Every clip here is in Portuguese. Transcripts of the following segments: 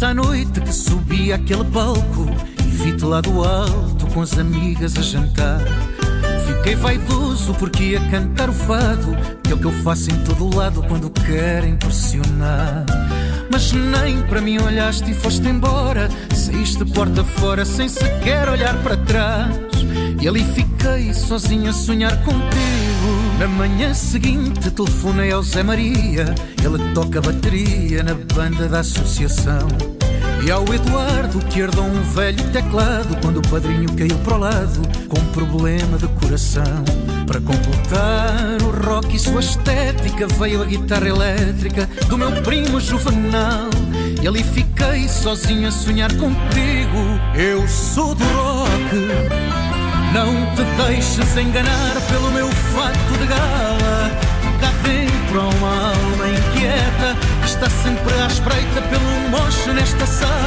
À noite que subi aquele palco e vi-te lá do alto com as amigas a jantar. Fiquei vaidoso porque ia cantar o fado, que é o que eu faço em todo lado quando quero impressionar. Mas nem para mim olhaste e foste embora, saíste porta fora sem sequer olhar para trás. E ali fiquei sozinho a sonhar contigo. Na manhã seguinte telefonei ao Zé Maria, ele toca bateria na banda da associação. E ao Eduardo que herdou um velho teclado quando o padrinho caiu para o lado com problema de coração. Para completar o rock e sua estética veio a guitarra elétrica do meu primo Juvenal. E ali fiquei sozinho a sonhar contigo. Eu sou do rock. Não te deixes enganar pelo meu fato de gala. Cá dentro há uma alma inquieta que está sempre à espreita pelo mocho nesta sala.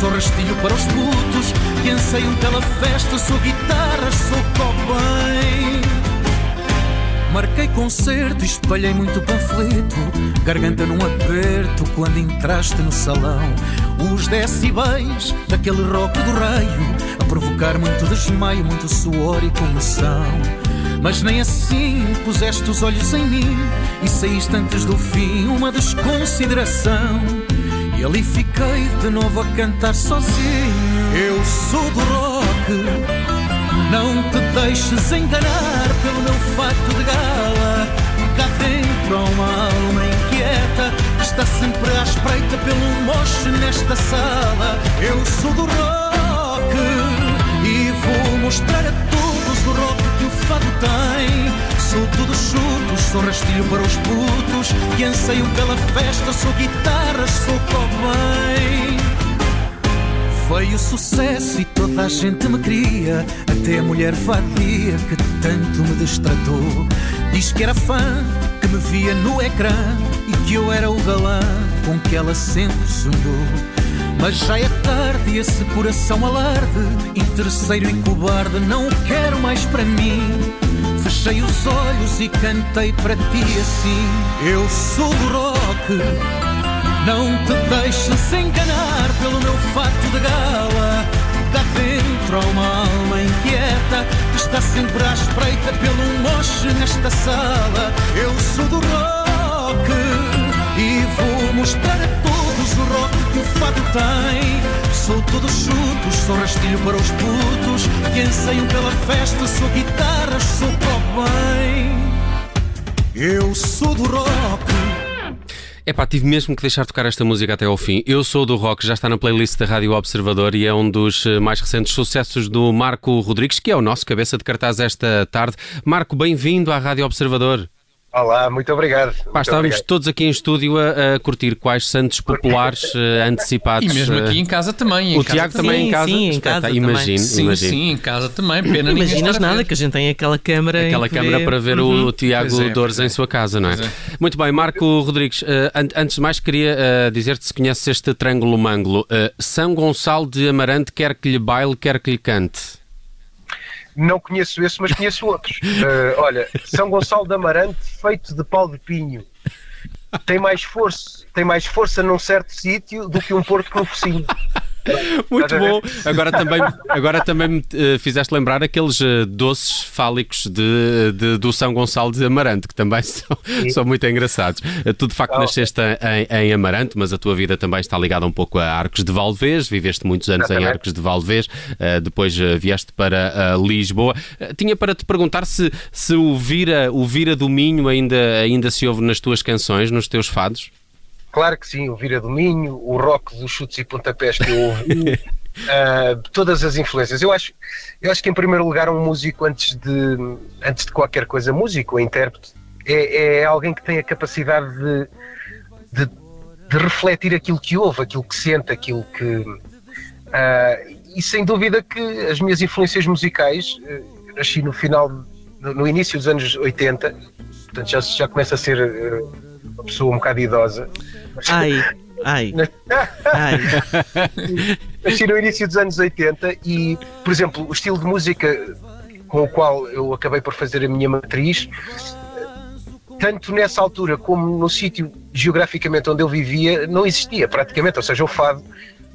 Sou rastilho para os putos que anseiam pela festa. Sou guitarra, sou cobain. Marquei concerto, espalhei muito panfleto, garganta num aperto quando entraste no salão. Os decibéis daquele rock do raio, a provocar muito desmaio, muito suor e comoção. Mas nem assim puseste os olhos em mim e saíste antes do fim, uma desconsideração. E ali fiquei de novo a cantar sozinho. Eu sou do rock. Não te deixes enganar pelo meu fato de gala. Cá dentro há uma alma inquieta que está sempre à espreita pelo mocho nesta sala. Eu sou do rock e vou mostrar a todos o rock que o fado tem. Sou tudo chuto, sou rastilho para os putos que anseiam pela festa. Sou guitarra, sou cobain. Foi o sucesso e toda a gente me queria, até a mulher vadia que tanto me destratou. Diz que era fã, que me via no ecrã e que eu era o galã com que ela sempre sonhou. Mas já é tarde e esse coração alarde, interesseiro e cobarde, não o quero mais para mim. Fechei os olhos e cantei para ti assim: Eu sou do rock. Não te deixes enganar pelo meu fato de gala. Cá dentro há uma alma inquieta que está sempre à espreita pelo moche nesta sala. Eu sou do rock e vou mostrar a todos rock que o fado tem. Sou todo chuto, sou rastilho para os putos que anseiam pela festa. Sou guitarra, sou bem. Eu sou do rock. É pá, tive mesmo que deixar tocar esta música até ao fim. Eu sou do rock, já está na playlist da Rádio Observador e é um dos eh, mais recentes sucessos do Marco Rodrigues, que é o nosso cabeça de cartaz esta tarde. Marco, bem-vindo à Rádio Observador. Olá, muito obrigado. Pá, muito estávamos obrigado. todos aqui em estúdio a, a curtir quais santos populares uh, antecipados. E mesmo aqui uh, em casa também. o Tiago também em casa. Sim, em casa imagino, Sim, imagino. sim, em casa também. Pena imaginas nada que a gente tem aquela câmara Aquela em que câmara para ver Uhum. o Tiago é, Dores é. em sua casa, não é? É. Muito bem, Marco Rodrigues, eh, an- antes de mais queria eh, dizer-te se conheces este triângulo manglo. Eh, São Gonçalo de Amarante quer que lhe baile, quer que lhe cante. Não conheço esse, mas conheço outros. Eh, olha, São Gonçalo de Amarante, feito de pau de pinho. Tem mais força, tem mais força num certo sítio do que um porco no focinho. Muito bom. Agora também, agora também me eh, fizeste lembrar aqueles eh, doces fálicos de, de- do São Gonçalo de Amarante, que também são, são muito engraçados. Eh, Tu de facto Oh. nasceste em, em Amarante, mas a tua vida também está ligada um pouco a Arcos de Valdevez, viveste muitos anos em Exatamente. Arcos de Valdevez, eh, depois vieste para Lisboa. Tinha para te perguntar se, se o Vira, o Vira do Minho ainda, ainda se ouve nas tuas canções, nos teus fados? Claro que sim, o Vira do Minho, o rock dos chutes e pontapés que eu ouvi, ah, todas as influências. Eu acho, eu acho que em primeiro lugar um músico antes de, antes de qualquer coisa, músico ou intérprete, é, é alguém que tem a capacidade de, de, de refletir aquilo que ouve, aquilo que sente, aquilo que... ah, e sem dúvida que as minhas influências musicais, eu nasci no final, no, no início dos anos 80, portanto já, já começa a ser uma pessoa um bocado idosa. Ai, ai, ai. Nasci no início dos anos 80 e, por exemplo, o estilo de música com o qual eu acabei por fazer a minha matriz, tanto nessa altura como no sítio geograficamente onde eu vivia, não existia praticamente, ou seja, o fado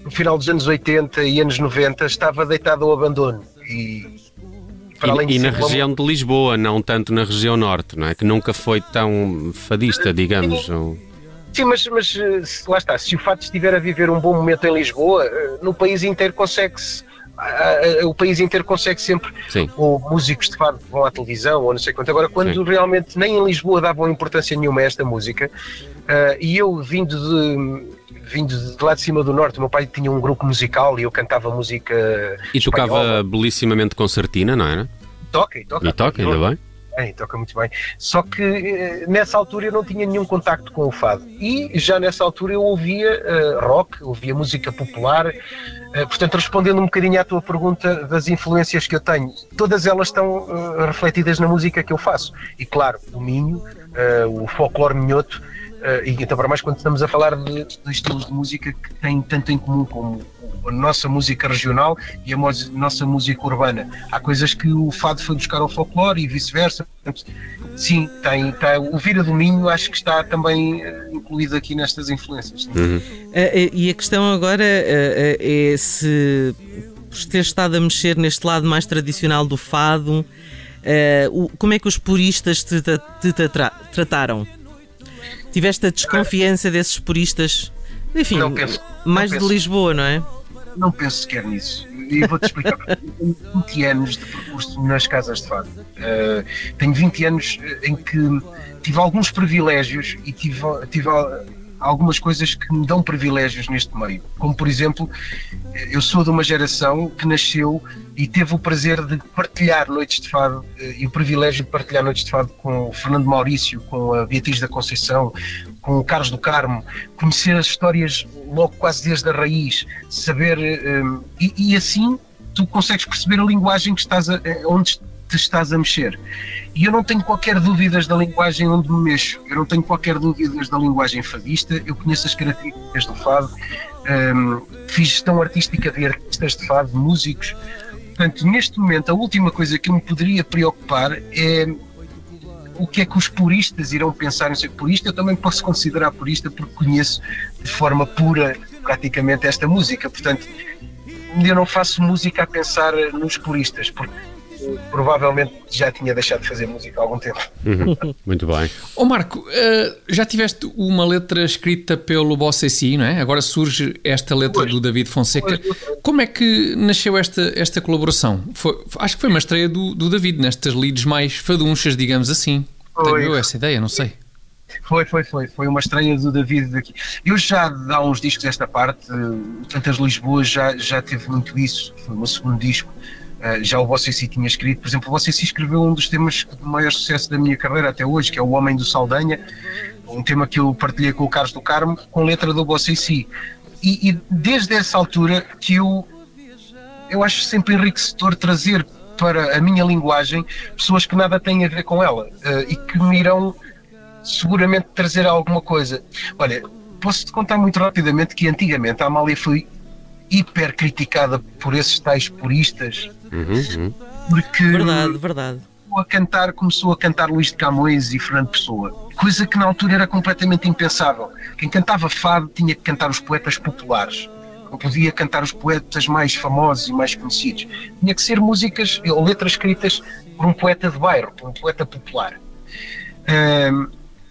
no final dos anos 80 e anos 90 estava deitado ao abandono. E, e, e na região uma... de Lisboa, não tanto na região norte, não é? Que nunca foi tão fadista, digamos. Ou... Sim, mas, mas eh, lá está, se o fato estiver a viver um bom momento em Lisboa, eh, no país inteiro consegue-se o país inteiro consegue sempre, Sim. ou músicos de fado vão à televisão, ou não sei quanto. Agora, quando Sim. realmente nem em Lisboa davam importância nenhuma a esta música, uh, e eu vindo de, vindo de lá de cima do norte, o meu pai tinha um grupo musical e eu cantava música. E espanhola. tocava belissimamente concertina, não era? Toca, toca. E toca, ainda bem bem, toca muito bem. Só que eh, nessa altura eu não tinha nenhum contacto com o fado. E já nessa altura eu ouvia uh, rock, ouvia música popular. Uh, portanto, respondendo um bocadinho à tua pergunta das influências que eu tenho, todas elas estão uh, refletidas na música que eu faço. E claro, o Minho, o folclore minhoto, e então para mais quando estamos a falar de, de estilos de música que têm tanto em comum como a nossa música regional e a nossa música urbana. Há coisas que o fado foi buscar ao folclore e vice-versa. Sim, tem, tem, o Vira do Minho acho que está também uh, incluído aqui nestas influências. Uhum. Uh, e a questão agora é se por ter estado a mexer neste lado mais tradicional do fado, como é que os puristas te, te, te tra trataram? Tiveste a desconfiança desses puristas? Enfim, penso, mais de Lisboa, não é? Não penso sequer nisso. E vou-te explicar. tenho 20 anos de percurso nas casas de fado. Uh, tenho 20 anos em que tive alguns privilégios e tive, tive algumas coisas que me dão privilégios neste meio. Como, por exemplo, eu sou de uma geração que nasceu e teve o prazer de partilhar noites de fado eh, e o privilégio de partilhar noites de fado com o Fernando Maurício, com a Beatriz da Conceição, com o Carlos do Carmo, conhecer as histórias logo quase desde a raiz, saber. Um, e, e, assim tu consegues perceber a linguagem que estás a, eh, onde te estás a mexer. E eu não tenho qualquer dúvidas da linguagem onde me mexo, eu não tenho qualquer dúvidas da linguagem fadista, eu conheço as características do fado, um, fiz gestão artística de artistas de fado, de músicos. Portanto, neste momento, a última coisa que eu me poderia preocupar é o que é que os puristas irão pensar em ser purista, eu também posso considerar purista porque conheço de forma pura praticamente esta música. Portanto, eu não faço música a pensar nos puristas, porque provavelmente já tinha deixado de fazer música há algum tempo. Uhum. Muito bem. Ô oh Marco, uh, já tiveste uma letra escrita pelo Bossessi, não é? Agora surge esta letra pois, do David Fonseca. Pois, Como é que nasceu esta, esta colaboração? Foi, acho que foi uma estreia do, do David, nestas leads mais fadunchas, digamos assim. Foi. Tenho eu essa ideia, não sei. Foi, foi, foi. Foi uma estreia do David daqui. Eu já há uns discos desta parte, Tantas Lisboa já, já teve muito isso. Foi o meu segundo disco. Uh, já o Bossessi tinha escrito, por exemplo, o Bossessi escreveu um dos temas de maior sucesso da minha carreira até hoje, que é O Homem do Saldanha, um tema que eu partilhei com o Carlos do Carmo, com letra do Bossessi. E, e desde essa altura que eu, eu acho sempre enriquecedor trazer para a minha linguagem pessoas que nada têm a ver com ela uh, e que me irão seguramente trazer alguma coisa. Olha, posso-te contar muito rapidamente que antigamente a Amália foi hiper criticada por esses tais puristas. Uhum, uhum. Porque verdade, verdade. A cantar, começou a cantar Luís de Camões e Fernando Pessoa, coisa que na altura era completamente impensável. Quem cantava fado tinha que cantar os poetas populares, não podia cantar os poetas mais famosos e mais conhecidos. Tinha que ser músicas ou letras escritas por um poeta de bairro, por um poeta popular. Um,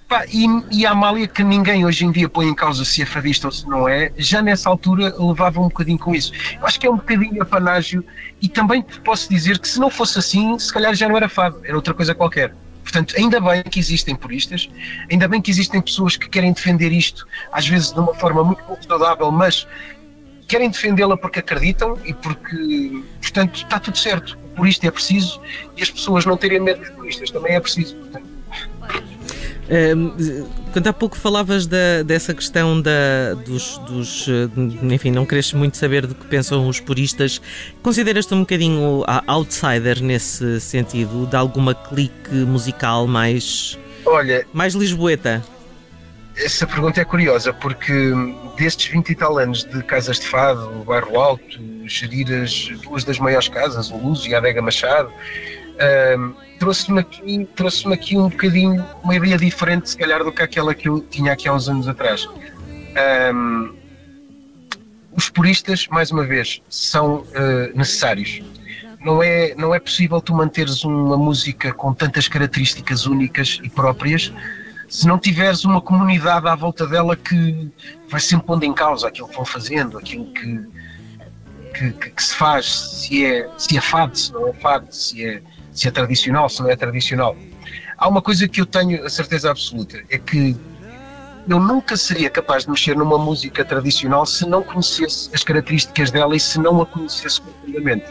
Pá, e, e, a Amália, que ninguém hoje em dia põe em causa se é fadista ou se não é, já nessa altura levava um bocadinho com isso. Eu acho que é um bocadinho apanágio e também posso dizer que se não fosse assim, se calhar já não era fado, era outra coisa qualquer. Portanto, ainda bem que existem puristas, ainda bem que existem pessoas que querem defender isto, às vezes de uma forma muito pouco saudável, mas querem defendê-la porque acreditam e porque, portanto, está tudo certo. O purista é preciso e as pessoas não terem medo dos puristas também é preciso. Portanto, quando há pouco falavas da, dessa questão da, dos, dos. Eh, enfim, não queres muito saber do que pensam os puristas, consideras-te um bocadinho outsider nesse sentido, de alguma clique musical mais. Olha. mais lisboeta? Essa pergunta é curiosa, porque destes 20 e tal anos de casas de fado, Bairro Alto, gerir as duas das maiores casas, o Luz e a Adega Machado, Trouxe-me aqui, trouxe aqui um bocadinho, uma ideia diferente, se calhar, do que aquela que eu tinha aqui há uns anos atrás. Um, os puristas, mais uma vez, são uh, necessários. Não é, não é possível tu manteres uma música com tantas características únicas e próprias se não tiveres uma comunidade à volta dela que vai sempre pondo em causa aquilo que vão fazendo, aquilo que, que, que, que se faz, se é, se é fado, se não é fado, se é, se é tradicional, se não é tradicional. Há uma coisa que eu tenho a certeza absoluta, é que eu nunca seria capaz de mexer numa música tradicional se não conhecesse as características dela e se não a conhecesse profundamente.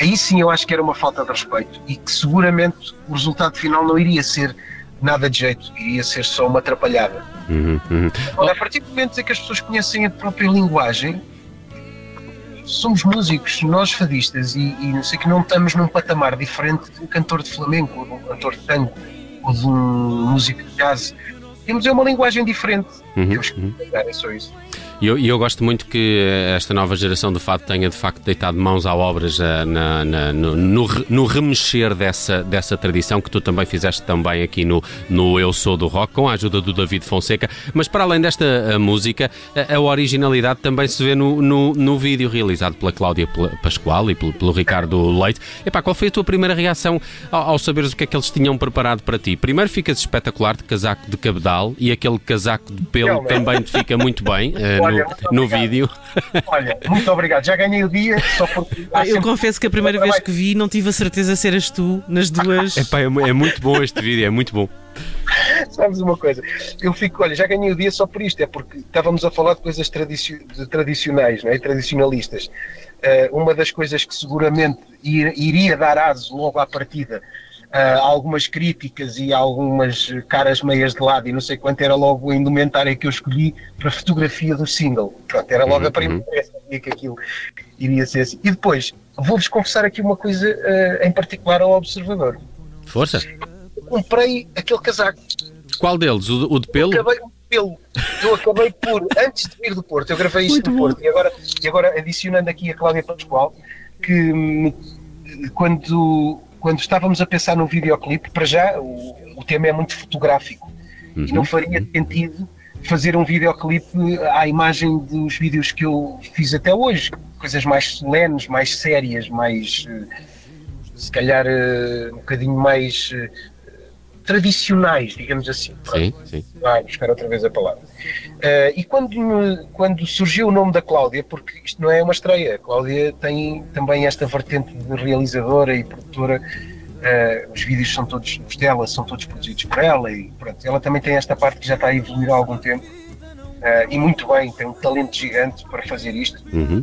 Aí sim eu acho que era uma falta de respeito e que seguramente o resultado final não iria ser nada de jeito, iria ser só uma atrapalhada. Uhum, uhum. a partir do momento em que as pessoas conhecem a própria linguagem, somos músicos, nós fadistas, e, e, não sei que não estamos num patamar diferente de um cantor de flamenco, ou de um cantor de tango, ou de um músico de jazz. Temos é uma linguagem diferente. Uhum, que uhum. é só isso. E eu, eu, gosto muito que esta nova geração de fado tenha de facto deitado mãos à obras na, na, no, no, no, remexer dessa, dessa tradição que tu também fizeste também aqui no, no Eu Sou do Rock, com a ajuda do David Fonseca. Mas para além desta uh, música, a, a, originalidade também se vê no, no, no vídeo realizado pela Cláudia Pascoal e pelo, pelo Ricardo Leite. Epá, qual foi a tua primeira reação ao, ao, saberes o que é que eles tinham preparado para ti? Primeiro ficas espetacular de casaco de cabedal e aquele casaco de pelo também te fica muito bem. Uh, Olha, no, no vídeo. Olha, muito obrigado. Já ganhei o dia só porque. Eu sempre... confesso que a primeira vez que vi não tive a certeza se eras tu nas duas. Epá, é, é muito bom este vídeo, é muito bom. Sabes uma coisa? Eu fico, olha, já ganhei o dia só por isto, é porque estávamos a falar de coisas tradici tradicionais, não é? tradicionalistas. Uh, uma das coisas que seguramente ir, iria dar aso logo à partida uh, algumas críticas e algumas caras meias de lado e não sei quanto, era logo a indumentária que eu escolhi para a fotografia do single. Pronto, era logo uhum. a primeira vez que aquilo iria ser assim. E depois, vou-vos confessar aqui uma coisa uh, em particular ao observador. Força! Eu comprei aquele casaco. Qual deles? O, o de pelo? Eu acabei o pelo. Eu acabei por, antes de vir do Porto, eu gravei isto no Porto, e agora, e agora adicionando aqui a Cláudia Pascoal, que me, quando quando estávamos a pensar no videoclipe, para já o, o tema é muito fotográfico uhum. e não faria sentido fazer um videoclipe à imagem dos vídeos que eu fiz até hoje, coisas mais solenes, mais sérias, mais eh, se calhar eh, um bocadinho mais eh, tradicionais, digamos assim. Sim, sim. Vai buscar outra vez a palavra. Uh, e quando, quando surgiu o nome da Cláudia, porque isto não é uma estreia, a Cláudia tem também esta vertente de realizadora e produtora. Uh, os vídeos são todos dela, são todos produzidos por ela e pronto, ela também tem esta parte que já está a evoluir há algum tempo uh, e muito bem, tem um talento gigante para fazer isto. Uhum.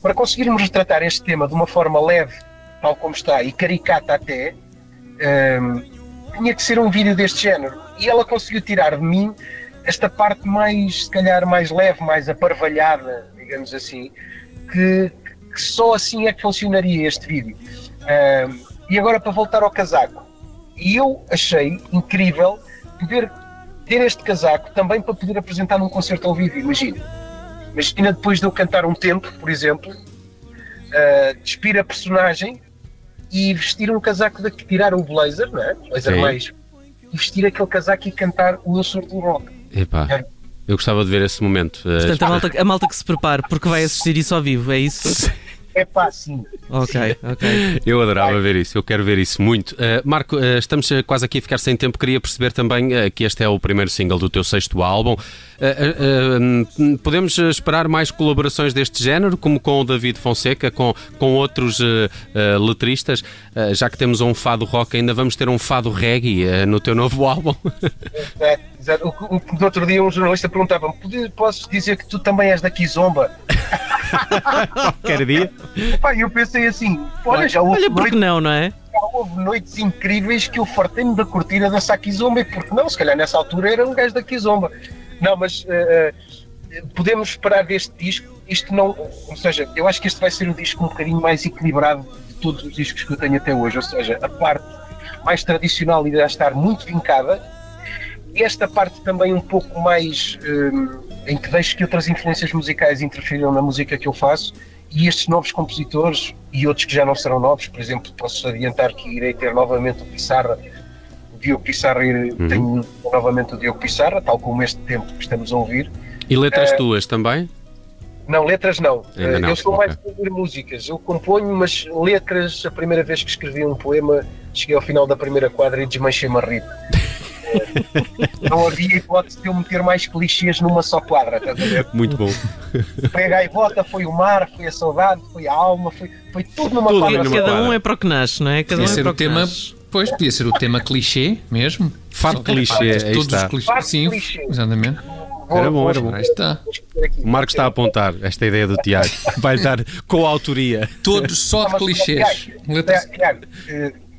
Para conseguirmos retratar este tema de uma forma leve, tal como está, e caricata até, tinha que ser um vídeo deste género. E ela conseguiu tirar de mim esta parte mais, se calhar, mais leve, mais aparvalhada, digamos assim, que, que só assim é que funcionaria este vídeo. E agora para voltar ao casaco. E eu achei incrível poder ter este casaco também para poder apresentar num concerto ao vivo, imagina. Imagina depois de eu cantar um tempo, por exemplo, uh, despir a personagem e vestir um casaco daqui, tirar o blazer, não é? Blazer Sim. mais. E vestir aquele casaco e cantar o Eu Sou do Rock. Epá. É. Eu gostava de ver esse momento. Eh, Portanto, a malta, a malta que se prepare, porque vai assistir isso ao vivo, é isso? É pá, sim. Ok, ok. Eu adorava Vai. ver isso, eu quero ver isso muito. Uh, Marco, uh, estamos quase aqui a ficar sem tempo. Queria perceber também uh, que este é o primeiro single do teu sexto álbum. podemos esperar mais colaborações deste género, como com o David Fonseca, com, com outros letristas? já que temos um fado rock, ainda vamos ter um fado reggae no teu novo álbum? É, exato. O, o, no outro dia um jornalista perguntava-me: posso dizer que tu também és da Kizomba? Qualquer dia. Pá, eu pensei assim, olha, já houve olha, porque não, não é? Já houve noites incríveis que eu fartei-me da cortina da Kizomba, porque não, se calhar nessa altura era um gajo da Kizomba. Não, mas uh, podemos esperar deste disco, isto não, ou seja, eu acho que este vai ser um disco um bocadinho mais equilibrado de todos os discos que eu tenho até hoje, ou seja, a parte mais tradicional irá estar muito vincada, e esta parte também um pouco mais uh, em que deixo que outras influências musicais interfiram na música que eu faço e estes novos compositores, e outros que já não serão novos. Por exemplo, posso adiantar que irei ter novamente o Pissarra, o Diogo Pissarra, uhum. tenho novamente o Diogo Pissarra, tal como este tempo que estamos a ouvir. E letras uh, tuas também? Não, letras não. não. Eu sou okay. mais de ouvir músicas. Eu componho, mas letras, a primeira vez que escrevi um poema, cheguei ao final da primeira quadra e desmanchei-me a rir. Não havia hipótese de eu meter mais clichês numa só quadra, estás a ver? Muito bom. Foi a gaivota, foi o mar, foi a saudade, foi a alma, foi, foi tudo numa tudo quadra. Cada um é para o que nasce, não é? Cada podia um é ser para o tema, nasce. Pois, podia ser o tema clichê mesmo. Fado clichê, aí todos está. Os clichês, sim, clichê. exatamente. Era bom, era bom. Aí está. O Marco está a apontar esta ideia do Tiago. Vai dar coautoria. Todos só de clichês. Tiago,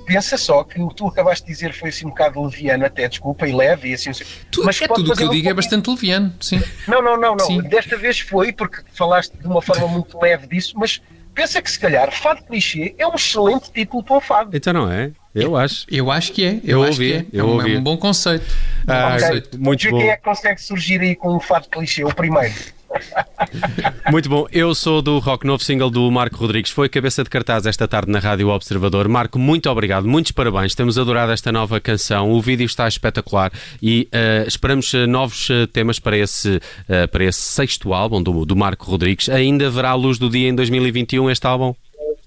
pensa só que o que tu acabaste de dizer foi assim um bocado leviano, até desculpa, e leve, e assim. Tu, mas é tudo o que eu digo um é bastante leviano, sim. Não, não, não, não. Sim. Desta vez foi, porque falaste de uma forma muito leve disso, mas pensa que se calhar Fado Clichê é um excelente título para o Fado. Então não é? Eu acho. Eu acho que é. Eu, eu acho ouvi, que é. Eu é, um, é um bom conceito. Ah, okay. Muito bom. quem é que consegue surgir aí com o Fado Clichê, o primeiro. Muito bom. Eu sou do Rock Novo Single do Marco Rodrigues. Foi cabeça de cartaz esta tarde na Rádio Observador. Marco, muito obrigado, muitos parabéns. Temos adorado esta nova canção. O vídeo está espetacular e uh, esperamos uh, novos uh, temas para esse, para esse sexto álbum do, do Marco Rodrigues. Ainda verá a luz do dia em 2021 este álbum?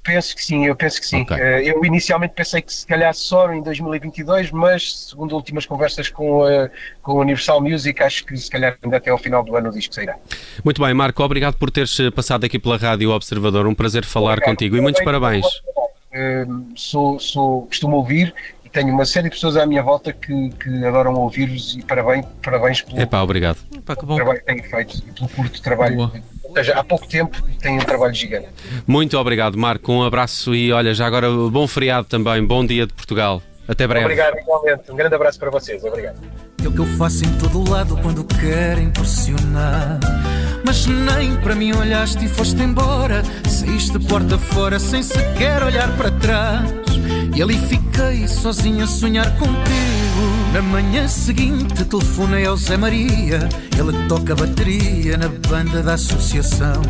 Penso que sim, eu penso que sim. Okay. Uh, eu inicialmente pensei que se calhar só em 2022, mas segundo últimas conversas com a, com a Universal Music, acho que se calhar ainda até ao final do ano o disco sairá. Muito bem, Marco, obrigado por teres eh, passado aqui pela Rádio Observador. Um prazer falar obrigado. contigo e muitos parabéns. Uh, sou, sou, costumo ouvir e tenho uma série de pessoas à minha volta que, que adoram ouvir-vos e parabéns, parabéns pelo Epá, obrigado. Epá, que bom. trabalho que têm feito e pelo curto trabalho. Boa seja, há pouco tempo tem um trabalho gigante. Muito obrigado, Marco. Um abraço e olha, já agora bom feriado também, bom dia de Portugal. Até breve. Obrigado, igualmente. Um grande abraço para vocês. Obrigado. É o que eu faço em todo lado quando quero impressionar. Mas nem para mim olhaste e foste embora. Saíste porta fora sem sequer olhar para trás. E ali fiquei sozinho a sonhar contigo. Na manhã seguinte telefonei ao Zé Maria, ele toca bateria na banda da associação.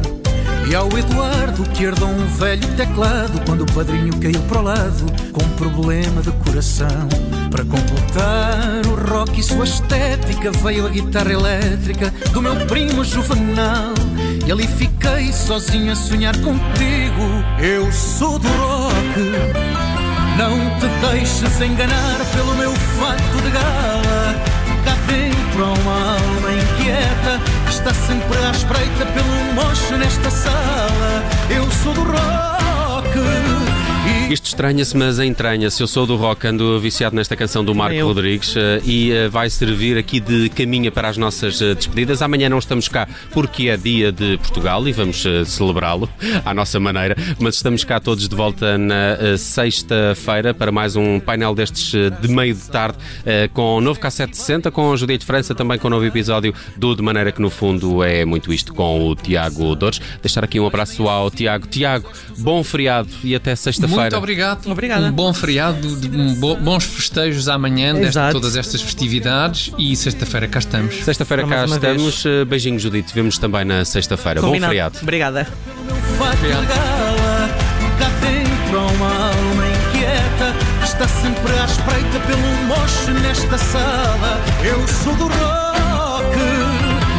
E ao Eduardo que herdou um velho teclado quando o padrinho caiu para o lado com um problema de coração. Para completar o rock e sua estética veio a guitarra elétrica do meu primo Juvenal. E ali fiquei sozinho a sonhar contigo. Eu sou do rock. Não te deixes enganar pelo meu fato de gala. Cá dentro há uma alma inquieta que está sempre à espreita pelo mocho nesta sala. Eu sou do rock. Isto estranha-se, mas entranha-se. Eu sou do rock, ando viciado nesta canção do Marco Rodrigues uh, e uh, vai servir aqui de caminha para as nossas uh, despedidas. Amanhã não estamos cá porque é dia de Portugal e vamos celebrá-lo à nossa maneira, mas estamos cá todos de volta na sexta-feira para mais um painel destes de meio de tarde com o novo K760, com a Judite França, também com o um novo episódio do De Maneira que no fundo é muito isto com o Tiago Dores. Deixar aqui um abraço ao Tiago. Tiago, bom feriado e até sexta-feira. Muito obrigado. Obrigada. Um bom feriado, um bo, bons festejos amanhã de todas estas festividades e sexta-feira cá estamos. Sexta-feira cá estamos. Vez. Eh, beijinhos, Judite. Vemos também na sexta-feira. Bom feriado. Obrigada. Está sempre à espreita pelo mocho nesta sala. Eu sou do rock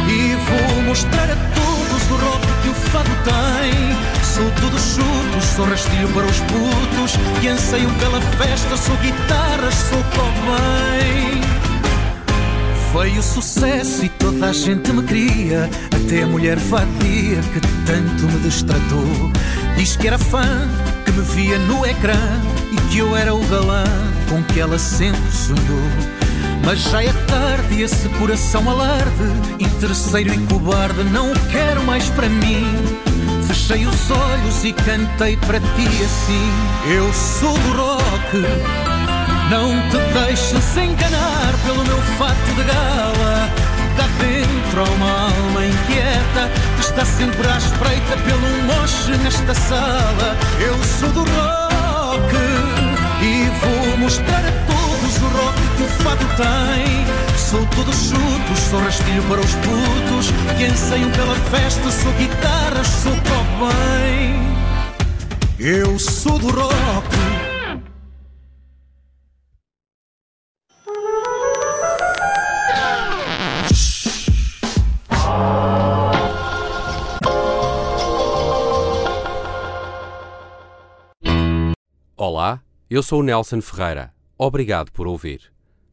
e vou mostrar a todos o rock que o fado tem. Sou tudo chutos, sou rastilho para os putos que anseiam pela festa. Sou guitarras, sou bem. Foi o sucesso e toda a gente me queria. Até a mulher vadia que tanto me destratou. Diz que era fã, que me via no ecrã e que eu era o galã com que ela sempre sonhou. Mas já é tarde e esse coração alarde, interesseiro e cobarde, não o quero mais para mim. Fechei os olhos e cantei para ti assim. Eu sou do rock. Não te deixes enganar pelo meu fato de gala. Cá dentro há uma alma inquieta que está sempre à espreita pelo moche nesta sala. Eu sou do rock e vou mostrar a o rock que o fado tem. Sou todo chuto, sou rastilho para os putos que anseiam pela festa. Sou guitarra, sou bem. Eu sou do rock. Olá, eu sou o Nelson Ferreira. Obrigado por ouvir.